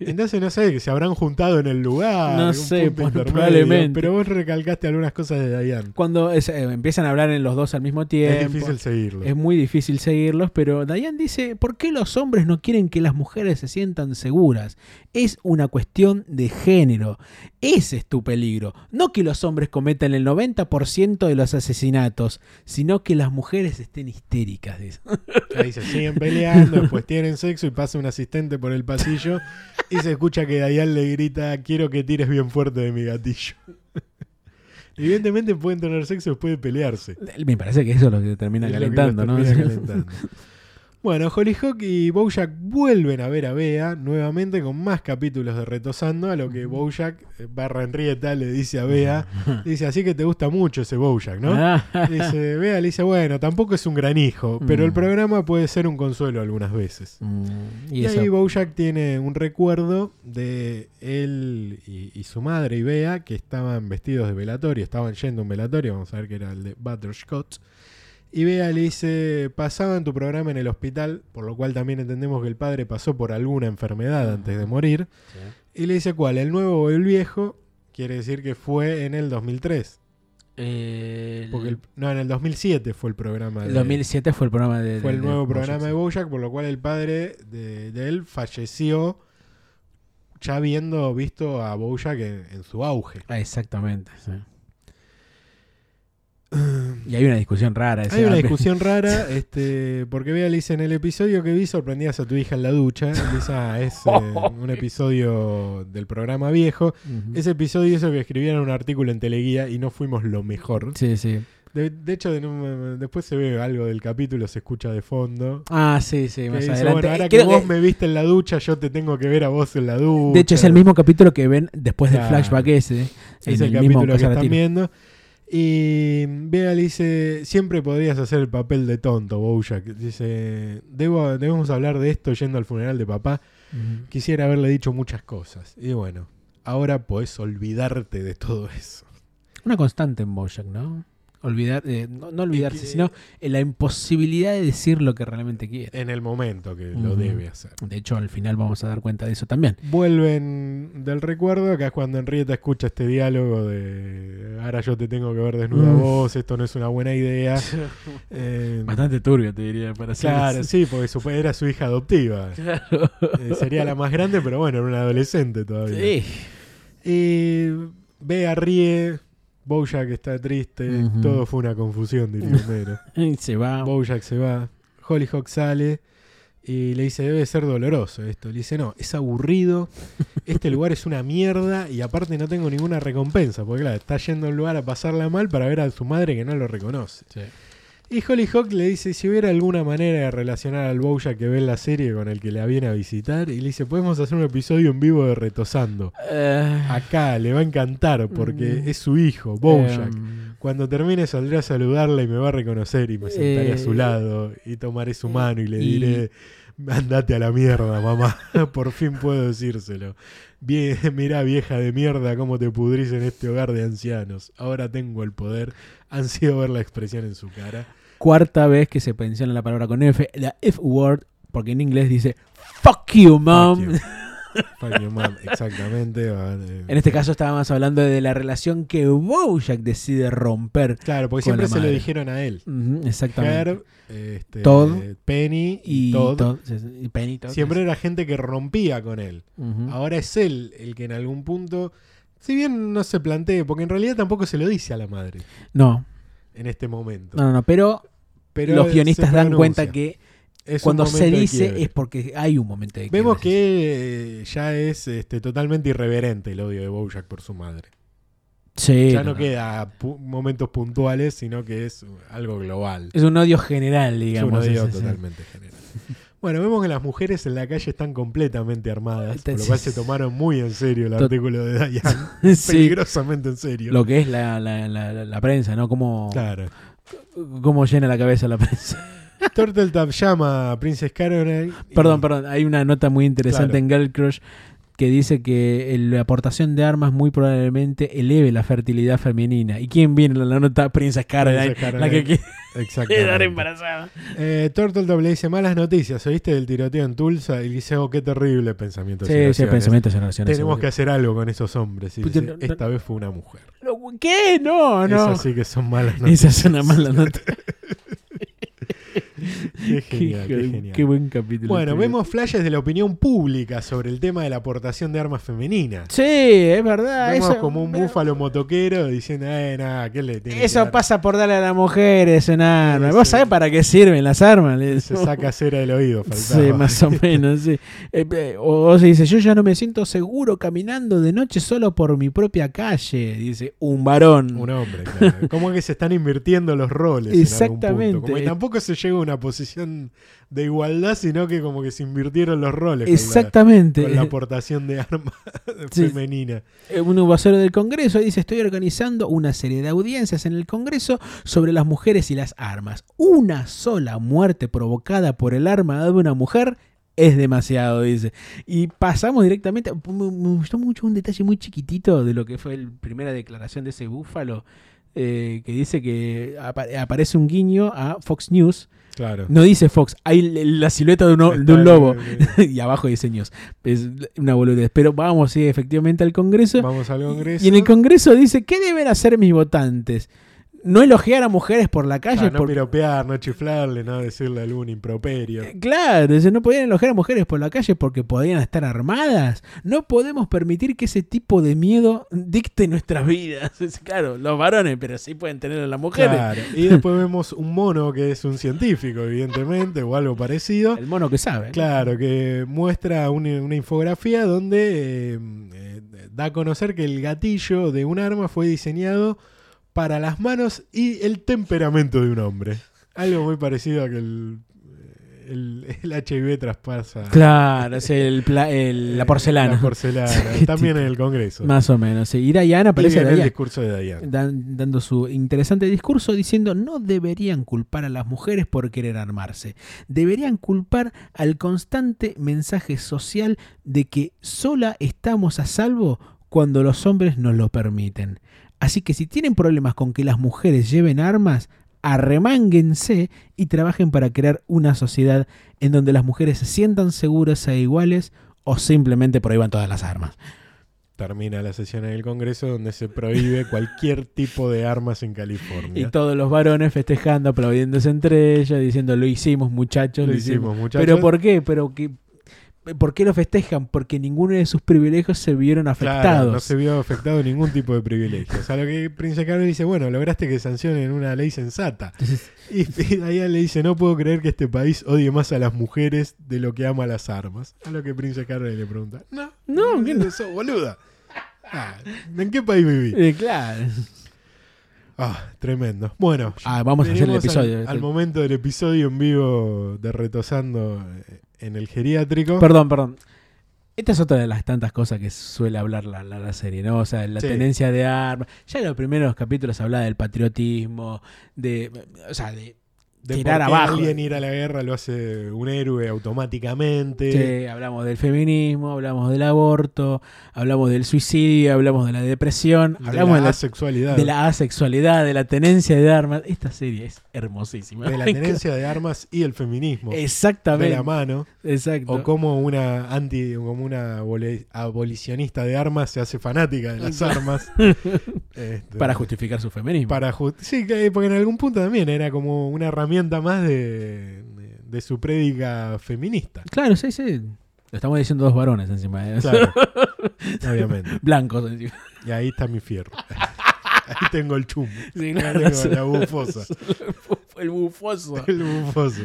Entonces no sé, que se habrán juntado en el lugar. No sé, bueno, probablemente. Pero vos recalcaste algunas cosas de Dayan. Cuando es- eh, empiezan a hablar en los dos al mismo tiempo. Es difícil seguirlo. Es muy difícil seguirlos, pero Dayan dice, ¿por qué los hombres no quieren que las mujeres se sientan seguras? Es una cuestión de género. Ese es tu peligro. No que los hombres cometan el 90% de los asesinatos, sino que las mujeres estén histéricas. dice. Ahí se siguen peleando, después tienen sexo y pasa un asistente por el pasillo y se escucha que Dayan le grita, quiero que tires bien fuerte de mi gatillo. Evidentemente pueden tener sexo después de pelearse. Me parece que eso es lo que termina Es lo que calentando, ¿no? termina calentando. Bueno, Hollyhock y Bojack vuelven a ver a Bea nuevamente con más capítulos de Retosando, a lo que Bojack, eh, barra Henrietta, le dice a Bea, dice, así que te gusta mucho ese Bojack, ¿no? Ah. Dice, Bea le dice, bueno, tampoco es un gran hijo, pero el Mm. programa puede ser un consuelo algunas veces. Mm, Y, ahí Bojack tiene un recuerdo de él y, y su madre y Bea que estaban vestidos de velatorio, estaban yendo a un velatorio, vamos a ver que era el de Butterscotch. Y Bea le dice, pasaba en tu programa en el hospital, por lo cual también entendemos que el padre pasó por alguna enfermedad antes de morir. Y le dice, ¿cuál? ¿El nuevo o el viejo? Quiere decir que fue en el 2003. Eh, Porque el- no, en el 2007 fue el programa. el de- 2007 fue el programa de. fue el de nuevo programa de. Bojack, por lo cual el padre de, de él falleció ya habiendo visto a Bojack en, en su auge. Ah, exactamente. sí. Y hay una discusión rara. Hay una discusión rara, este, porque Bea le dice en el episodio que vi sorprendías a tu hija en la ducha. Y dice, ah, es eh, un episodio del programa viejo. Ese episodio hizo que escribieran un artículo en Teleguía y no fuimos lo mejor. Sí, sí. De, de hecho, de después se ve algo del capítulo, se escucha de fondo. Ah, sí, sí, más dice, adelante. bueno, ahora Eh, que vos que- me viste en la ducha, yo te tengo que ver a vos en la ducha. De hecho, es el mismo capítulo que ven después del flashback ese. Es el, el mismo capítulo que están viendo. Y Bea le dice, siempre podrías hacer el papel de tonto, Bojack. Dice, Debo, debemos hablar de esto yendo al funeral de papá. Quisiera haberle dicho muchas cosas. Y bueno, ahora podés olvidarte de todo eso. Una constante en Bojack, ¿no? Olvidar, eh, no, no olvidarse, que- sino la imposibilidad de decir lo que realmente quiere. En el momento que lo debe hacer. De hecho, al final vamos a dar cuenta de eso también. Vuelven del recuerdo, acá es cuando Henrietta escucha este diálogo de ahora yo te tengo que ver desnuda a vos, esto no es una buena idea. Eh, Bastante turbio, te diría, para claro, sí, porque su, era su hija adoptiva. Claro. Eh, sería la más grande, pero bueno, era una adolescente todavía. Sí. Y Bea ríe, Bojack está triste, todo fue una confusión, diría Homero. Se va. Bojack se va, Hollyhock sale y le dice, debe ser doloroso esto. Le dice, no, es aburrido, este lugar es una mierda y aparte no tengo ninguna recompensa, porque claro, está yendo a un lugar a pasarla mal para ver a su madre que no lo reconoce. Sí. Y Hollyhock le dice si hubiera alguna manera de relacionar al Bojack que ve en la serie con el que la viene a visitar. Y le dice, podemos hacer un episodio en vivo de Retosando. Eh, Acá le va a encantar porque Mm. es su hijo, Bojack. em, Cuando termine saldré a saludarla y me va a reconocer y me sentaré a su Eh, lado y tomaré su mano y le diré, andate a la mierda, mamá. Por fin puedo decírselo. Bien, mirá vieja de mierda cómo te pudrís en este hogar de ancianos. Ahora tengo el poder. Ansío ver la expresión en su cara. Cuarta vez que se menciona la palabra con F, la F-word, porque en inglés dice Fuck you, mom. Fuck you. Fuck you, mom, exactamente. eh, En este caso estábamos hablando de la relación que Bojack decide romper. Claro, porque siempre se lo dijeron a él. Exactamente. Herb, este, Todd Penny y, Todd. Y Penny, Todd, Siempre era gente que rompía con él. Ahora es él el que en algún punto, si bien no se plantee, porque en realidad tampoco se lo dice a la madre No, en este momento. no, no, no, pero, Pero los guionistas dan cuenta que Es cuando se dice es porque hay un momento de Vemos que eh, ya es este, totalmente irreverente el odio de Bojack por su madre. Sí, ya no, no queda pu- momentos puntuales, sino que es algo global. Es un odio general, Es un digamos. odio totalmente general. Bueno, vemos que las mujeres en la calle están completamente armadas, por lo cual se tomaron muy en serio el artículo de Diane. Sí, Peligrosamente en serio. lo que es la, la, la, la- la prensa, ¿no? Cómo, Claro. Cómo llena la cabeza la prensa. Turtletap llama a Princess Caroline. y- Perdón, perdón, hay una nota muy interesante Claro. en Girl Crush que dice que la aportación de armas muy probablemente eleve la fertilidad femenina. ¿Y quién viene en la nota? Princess Caroline, la que quiere quedar embarazada. Eh, Turtletop le dice malas noticias. ¿Oíste del tiroteo en Tulsa? Y dice, oh, qué terrible pensamiento. Sí, sí, a Tenemos que hacer algo con esos hombres. Y dice, esta vez fue una mujer. ¿Qué? No, no. Esas sí que son malas noticias. Esa es una mala nota. Qué genial, qué, qué, genial. qué buen capítulo. Bueno, este. vemos flashes de la opinión pública sobre el tema de la aportación de armas femeninas. Sí, es verdad. Vemos eso, como un búfalo motoquero diciendo, eh, nada, ¿qué le tiene Eso pasa por darle a las mujeres un arma. Sí, ¿Vos sí. sabés para qué sirven las armas? Le- Se saca cera del oído, faltaba. Sí, más o menos, sí. Eh, eh, o, se dice, yo ya no me siento seguro caminando de noche solo por mi propia calle. Dice, un varón. Un hombre, claro. Como que se están invirtiendo los roles. en algún punto. Exactamente. Como que tampoco se llega a una posición de igualdad, sino que como que se invirtieron los roles. con la- Exactamente. Con la, aportación de armas Sí. femenina. Eh, un vocero del Congreso dice, estoy organizando una serie de audiencias en el Congreso sobre las mujeres y las armas. Una sola muerte provocada por el arma de una mujer es demasiado, dice. Y pasamos directamente, me, me gustó mucho un detalle muy chiquitito de lo que fue la primera declaración de ese búfalo, eh, que dice que apa- aparece un guiño a Fox News. Claro. No dice Fox, hay la silueta de, uno- de Está un lobo. y abajo diseños. Es una boludez. Pero vamos, sí, efectivamente al Congreso. Vamos al Congreso. Y en el Congreso dice, ¿qué deben hacer mis votantes? No elogiar a mujeres por la calle. Ah, no por- piropear, no chiflarle, no decirle algún improperio. Eh, Claro, no podían elogiar a mujeres por la calle porque podían estar armadas. No podemos permitir que ese tipo de miedo dicte nuestras vidas. Claro, los varones, pero sí pueden tener a las mujeres. Claro. Y después vemos un mono que es un científico, evidentemente, o algo parecido. El mono que sabe. Claro, que muestra una, una infografía donde eh, eh, da a conocer que el gatillo de un arma fue diseñado para las manos y el temperamento de un hombre. Algo muy parecido a que el, el, el HIV traspasa Claro, es el pla- el- la porcelana. la porcelana. También en el Congreso. Más o menos. Sí. Y Diana Y aparece viene el Diana. discurso de Diane. dan- dando su interesante discurso diciendo no deberían culpar a las mujeres por querer armarse. Deberían culpar al constante mensaje social de que sola estamos a salvo cuando los hombres nos lo permiten. Así que si tienen problemas con que las mujeres lleven armas, arremánguense y trabajen para crear una sociedad en donde las mujeres se sientan seguras e iguales o simplemente prohíban todas las armas. Termina la sesión en el Congreso donde se prohíbe cualquier tipo de armas en Y California. todos los varones festejando, aplaudiéndose entre ellos, diciendo lo hicimos muchachos, Lo hicimos, muchachos. Pero ¿por qué? Pero que, ¿Por qué lo festejan? Porque ninguno de sus privilegios se vieron afectados. Claro, no se vio afectado ningún tipo de privilegios. A lo que Prince Carlos dice, bueno, lograste que sancionen una ley sensata. Y, y le dice, no puedo creer que este país odie más a las mujeres de lo que ama las armas. A lo que Prince Carlos le pregunta, no, No, ¿qué no? eso, boluda. Ah, ¿En qué país viví? eh, claro. Ah, tremendo. Bueno, Ah, vamos a hacer el episodio. Al, al momento del episodio en vivo de Retosando eh, en el geriátrico. Perdón, perdón. Esta es otra de las tantas cosas que suele hablar la, la- la serie, ¿no? O sea, la Sí. tenencia de armas. Ya en los primeros capítulos hablaba del patriotismo, de. O sea, de de tirar por qué abajo. alguien ir a la guerra lo hace un héroe automáticamente. Sí, hablamos del feminismo, hablamos del aborto, hablamos del suicidio, hablamos de la depresión, de hablamos la de la, asexualidad. de la asexualidad, de la tenencia de armas. Esta serie es hermosísima. de la tenencia de armas y el feminismo. de Exactamente. la mano. Exacto. O como una anti, como una abolicionista de armas se hace fanática de las armas. Este, para justificar su feminismo. para sí, que- porque en algún punto también era como una herramienta más de, de, de su prédica feminista. Claro, sí, sí. Lo estamos diciendo dos varones encima. ¿eh? Claro. Obviamente. Blancos encima. Y ahí está mi fierro. Ahí tengo el chumbo. Sí, claro, tengo la bufosa. El bufoso. El bufoso.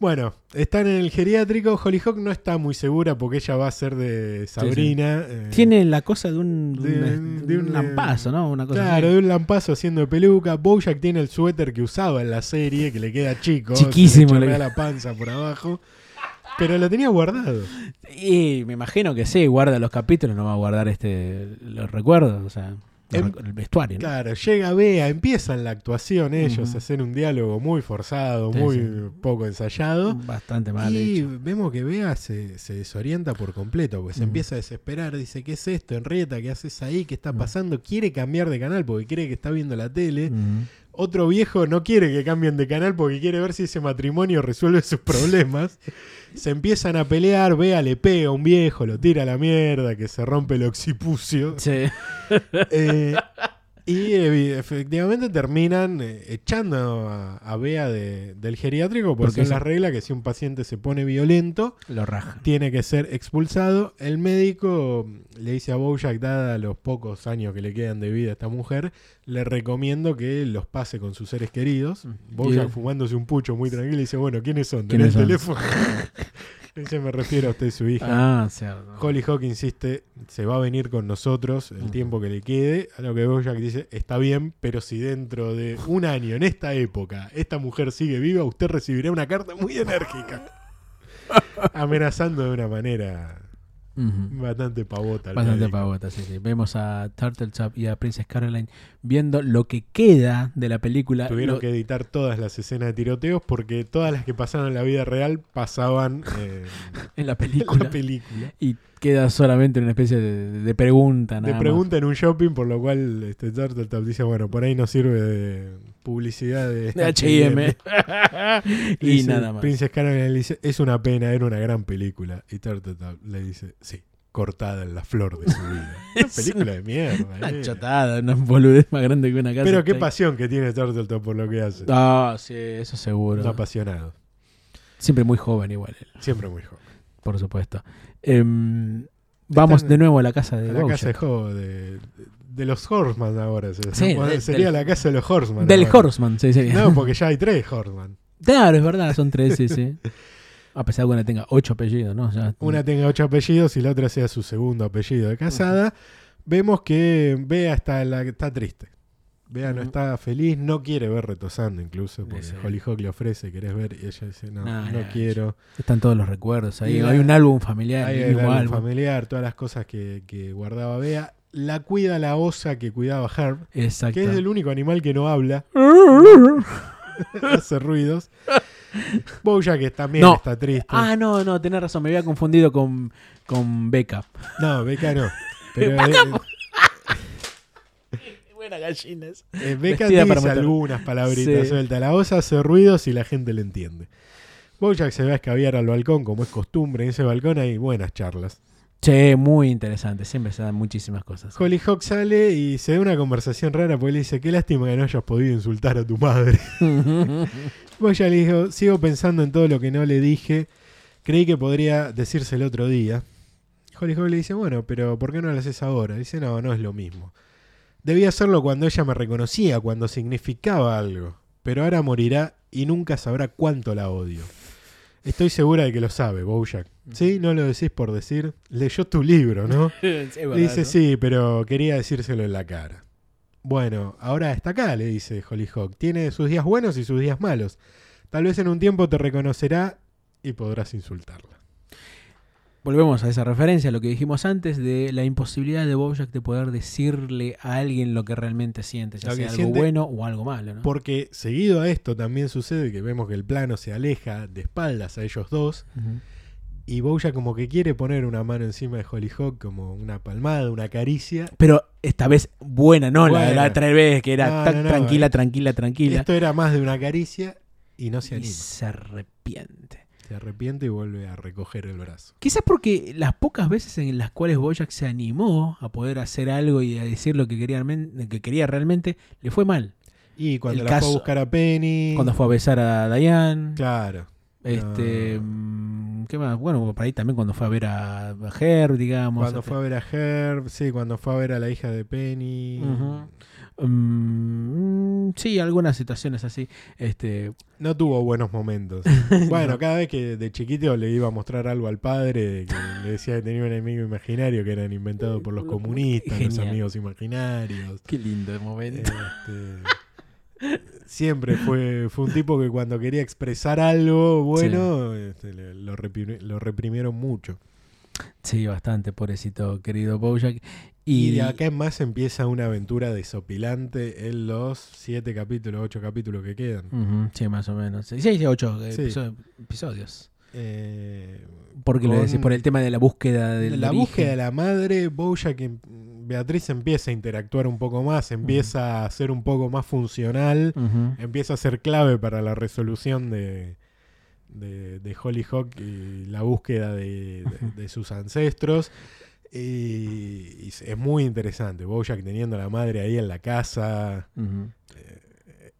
Bueno, están en el geriátrico. Hollyhock no está muy segura porque ella va a ser de Sabrina. eh, Tiene la cosa de un, De- un un, lampazo, ¿no? Una cosa Claro, así. de un lampazo haciendo de peluca. Bojack tiene el suéter que usaba en la serie, que le queda chico. Chiquísimo, se le le- la panza por abajo. Pero lo tenía guardado. Y me imagino que sí, guarda los capítulos, no va a guardar este los recuerdos, o sea, recu- el vestuario. ¿no? Claro, llega Bea, empiezan la actuación ellos, hacen un diálogo muy forzado, Sí, muy sí. poco ensayado. Bastante mal Y hecho. vemos que Bea se, se desorienta por completo, porque se empieza a desesperar, dice, ¿qué es esto, Henrietta? ¿Qué haces ahí? ¿Qué está pasando? Quiere cambiar de canal porque cree que está viendo la tele. Otro viejo no quiere que cambien de canal porque quiere ver si ese matrimonio resuelve sus problemas. Se empiezan a pelear, Bea le pega a un viejo, lo tira a la mierda, que se rompe el occipucio. Sí. Eh, y efectivamente terminan eh, echando a, a Bea de- del geriátrico porque Porque es la regla que si un paciente se pone violento, Lo raja. tiene que ser expulsado. El médico mm, le dice a Bojack, dada los pocos años que le quedan de vida a esta mujer, le recomiendo que los pase con sus seres queridos. Mm. Bojack fumándose un pucho muy tranquilo y dice, bueno, ¿quiénes son? ¿Quiénes ¿Tenés el son? teléfono? Dice, me refiero a usted, su hija. Ah, cierto. Hollyhock insiste, se va a venir con nosotros el Ujú. tiempo que le quede. A lo que Bojack dice, está bien, pero si dentro de un año, en esta época, esta mujer sigue viva, usted recibirá una carta muy enérgica. Amenazando de una manera Bastante pavota. Bastante pavota, sí, sí. Vemos a Turtletop y a Princess Caroline viendo lo que queda de la película. Tuvieron Lo- que editar todas las escenas de tiroteos porque todas las que pasaron en la vida real pasaban eh, en la en película. la película. y queda solamente una especie de, de pregunta. Nada más. pregunta en un shopping, por lo cual este Turtletop dice, bueno, por ahí no sirve de publicidad de, de H&M. y Dice, nada más. Princess Caroline le dice, es una pena, era una gran película. Y Turtletop le dice, sí, cortada en la flor de su vida. una película de mierda. Una eh. chotada, una boludez más grande que una casa. Pero qué Está- pasión que tiene Turtletop por lo que hace. Ah, sí, eso seguro. Un apasionado. Siempre muy joven igual, él, Siempre muy joven. por supuesto. Em, vamos Están de nuevo a la casa A de la Bojack. casa de, de, de los Horseman ahora. se- Sí, bueno, de- sería del- la casa de los Horseman. Del ahora. Horseman, sí, sí. No, porque ya hay tres Horseman. Claro, es verdad, son tres, sí, sí. A pesar de que una tenga ocho apellidos, ¿no? Ya- Una tenga ocho apellidos y la otra sea su segundo apellido de casada. Vemos que Bea está, la, está triste. Bea no está feliz, no quiere ver retosando incluso, porque Sí. Hollyhock le ofrece, querés ver, y ella dice, no, No, no quiero. Están todos los recuerdos ahí. Hay un álbum familiar, Hay el álbum. familiar, todas las cosas que, que guardaba Bea. La cuida la osa que cuidaba Herb, Exacto. que es el único animal que no habla, hace ruidos. Bojack también No. está triste. Ah, no, no, tenés razón, me había confundido con, con Becca. No, Beca no. Pero, eh, Buenas gallinas. Eh, Becca Vestida dice algunas palabritas Sí. sueltas. La osa hace ruidos y la gente le entiende. Bojack se va a escabiar al balcón, como es costumbre. En ese balcón hay buenas charlas. Che, muy interesante. Siempre se dan muchísimas cosas. Hollyhock sale y se da una conversación rara porque le dice: Qué lástima que no hayas podido insultar a tu madre. Bojack le dijo: Sigo pensando en todo lo que no le dije. Creí que podría decirse el otro día. Hollyhock le dice: Bueno, pero ¿por qué no lo haces ahora? Dice: No, no es lo mismo. Debía hacerlo cuando ella me reconocía, cuando significaba algo. Pero ahora morirá y nunca sabrá cuánto la odio. Estoy segura de que lo sabe, Bojack. ¿Sí? No lo decís por decir. Leyó tu libro, ¿no? Es Le verdad, dice, ¿no? sí, pero quería decírselo en la cara. Bueno, ahora está acá, le dice Hollyhock. Tiene sus días buenos y sus días malos. Tal vez en un tiempo te reconocerá y podrás insultarla. Volvemos a esa referencia, a lo que dijimos antes, de la imposibilidad de Bojack de poder decirle a alguien lo que realmente siente, ya Lo sea algo siente- bueno o algo malo. ¿no? Porque seguido a esto también sucede que vemos que el plano se aleja de espaldas a ellos dos y Bojack como que quiere poner una mano encima de Hollyhock como una palmada, una caricia. Pero esta vez buena, ¿no? La, Buena. la otra vez que era No, tac, no, no, tranquila, eh. tranquila, tranquila. Esto era más de una caricia y no se y anima. se arrepiente. Se arrepiente y vuelve a recoger el brazo. Quizás porque las pocas veces en las cuales Bojack se animó a poder hacer algo y a decir lo que quería, realmen- que quería realmente, le fue mal. Y cuando El la fue caso- a buscar a Penny. Cuando fue a besar a Diane. Claro. Este, No. mm, ¿qué más? Bueno, por ahí también cuando fue a ver a Herb, digamos. Cuando este, fue a ver a Herb, sí, cuando fue a ver a la hija de Penny. Ujú. Mm, sí, algunas situaciones así. Este, No tuvo buenos momentos. Bueno, cada vez que de chiquito le iba a mostrar algo al padre, que le decía que tenía un enemigo imaginario que eran inventados por los comunistas, los amigos imaginarios. qué lindo momento. Este, siempre fue, fue un tipo que cuando quería expresar algo bueno, este, lo, reprimi- lo reprimieron mucho. Sí, bastante, pobrecito, querido Bojack. Y, Y, de acá en más empieza una aventura desopilante en los siete capítulos, ocho capítulos que quedan. Sí, más o menos. Sí, sí, ocho eh, Sí. episo- episodios. Eh, Porque lo decís por el tema de la búsqueda del la origen. búsqueda de la madre, Bojack, em- Beatriz empieza a interactuar un poco más, empieza a ser un poco más funcional, empieza a ser clave para la resolución de, de, de Hollyhock y la búsqueda de- de sus ancestros. Y, y es muy interesante. Bojack teniendo a la madre ahí en la casa. Ujú.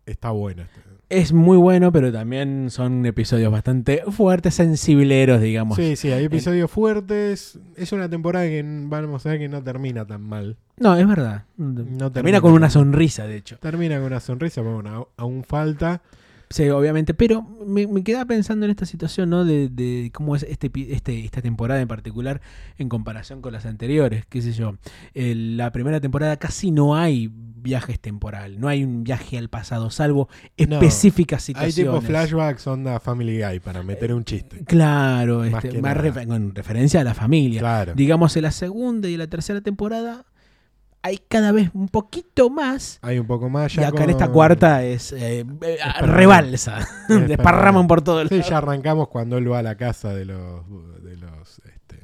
Está bueno. Es muy bueno, pero también son episodios bastante fuertes, sensibleros, digamos. Sí, sí, hay episodios fuertes. Es una temporada que vamos a ver que no termina tan mal. No, es verdad. termina Termina con una sonrisa, de hecho. Termina con una sonrisa, pero bueno, aún falta. Sí, obviamente, pero me, me quedaba pensando en esta situación, ¿no? De, de cómo es este, este, esta temporada en particular en comparación con las anteriores, qué sé yo. El- la primera temporada casi no hay viajes temporal, no hay un viaje al pasado, salvo No, específicas Hay situaciones. tipo flashbacks, onda Family Guy, para meter un chiste. Claro, Más este, más refer- con referencia a la familia. Claro. Digamos, en la segunda y en la tercera temporada hay cada vez un poquito más. Hay un poco más Y ya. acá en esta cuarta es eh, eh, rebalsa. Esparraman. Desparraman por todo el Sí, ya arrancamos cuando él va a la casa de los. De los este,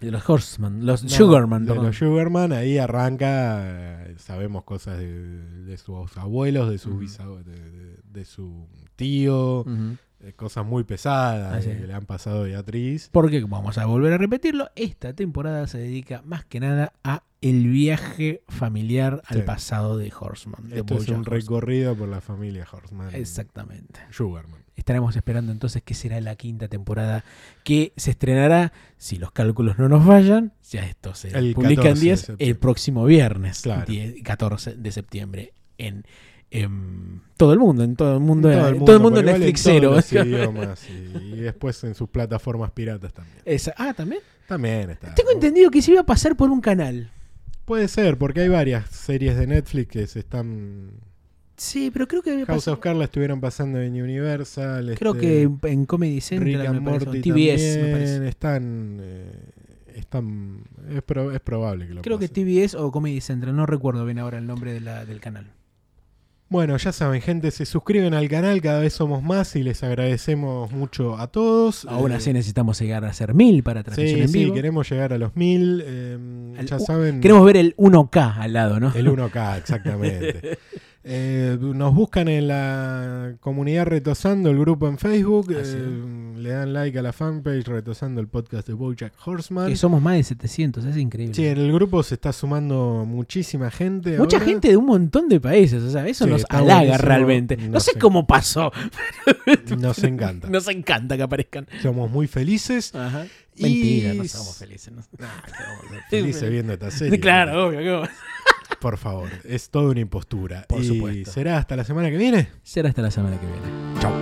De los Horseman, los no, Sugarman, De perdón. los Sugarman, ahí arranca. eh, sabemos cosas de, de sus abuelos, de su, Ujú. bisab- de, de- de su tío, cosas muy pesadas que le han pasado a Beatriz. Porque, vamos a volver a repetirlo, esta temporada se dedica más que nada a el viaje familiar al Sí. pasado de Horseman. de Esto es un Horseman. recorrido por la familia Horseman. Exactamente. Sugarman. Estaremos esperando entonces que será la quinta temporada que se estrenará, si los cálculos no nos fallan, ya esto se El publica 14 en de 10 el próximo viernes, Claro. 10 14 de septiembre en, en todo el mundo, en todo el mundo, En todo el mundo, todo el mundo igual en los idiomas y, y después en sus plataformas piratas también. Esa- ah, también. También está. Tengo entendido que se iba a pasar por un canal. Puede ser, porque hay varias series de Netflix que se están. Sí, pero creo que House pasado- of Cards la estuvieron pasando en Universal. Creo este, que en- Comedy Central, Rick me Morty TBS, me también parece. están. eh, están es, pro- es probable que lo Creo que. TBS o Comedy Central, no recuerdo bien ahora el nombre de la- del canal. Bueno, ya saben, gente, se suscriben al canal, cada vez somos más y les agradecemos mucho a todos. Aún Eh, así necesitamos llegar a ser mil para transmisión Sí, en sí, vivo. queremos llegar a los mil. eh, ya saben. Queremos ver el 1K al lado, ¿no? El 1K, exactamente. Eh, nos buscan en la comunidad Retosando, el grupo en Facebook. Así eh, le dan like a la fanpage Retosando el podcast de Bojack Horseman. Que somos más de 700, es increíble. Sí, en el grupo se está sumando muchísima gente. Mucha ahora. gente de un montón de países, o sea, eso Sí, nos halaga buenísimo. realmente. No, No sé cómo pasó. Nos encanta. Nos encanta que aparezcan. Somos muy felices. Ajá. Y- Mentira, no somos felices. ¿no? Ah, ser felices viendo esta serie. Claro, obvio. ¿cómo? Por favor, es toda una impostura. Por y supuesto. será hasta la semana que viene. Será hasta la semana que viene. Chau.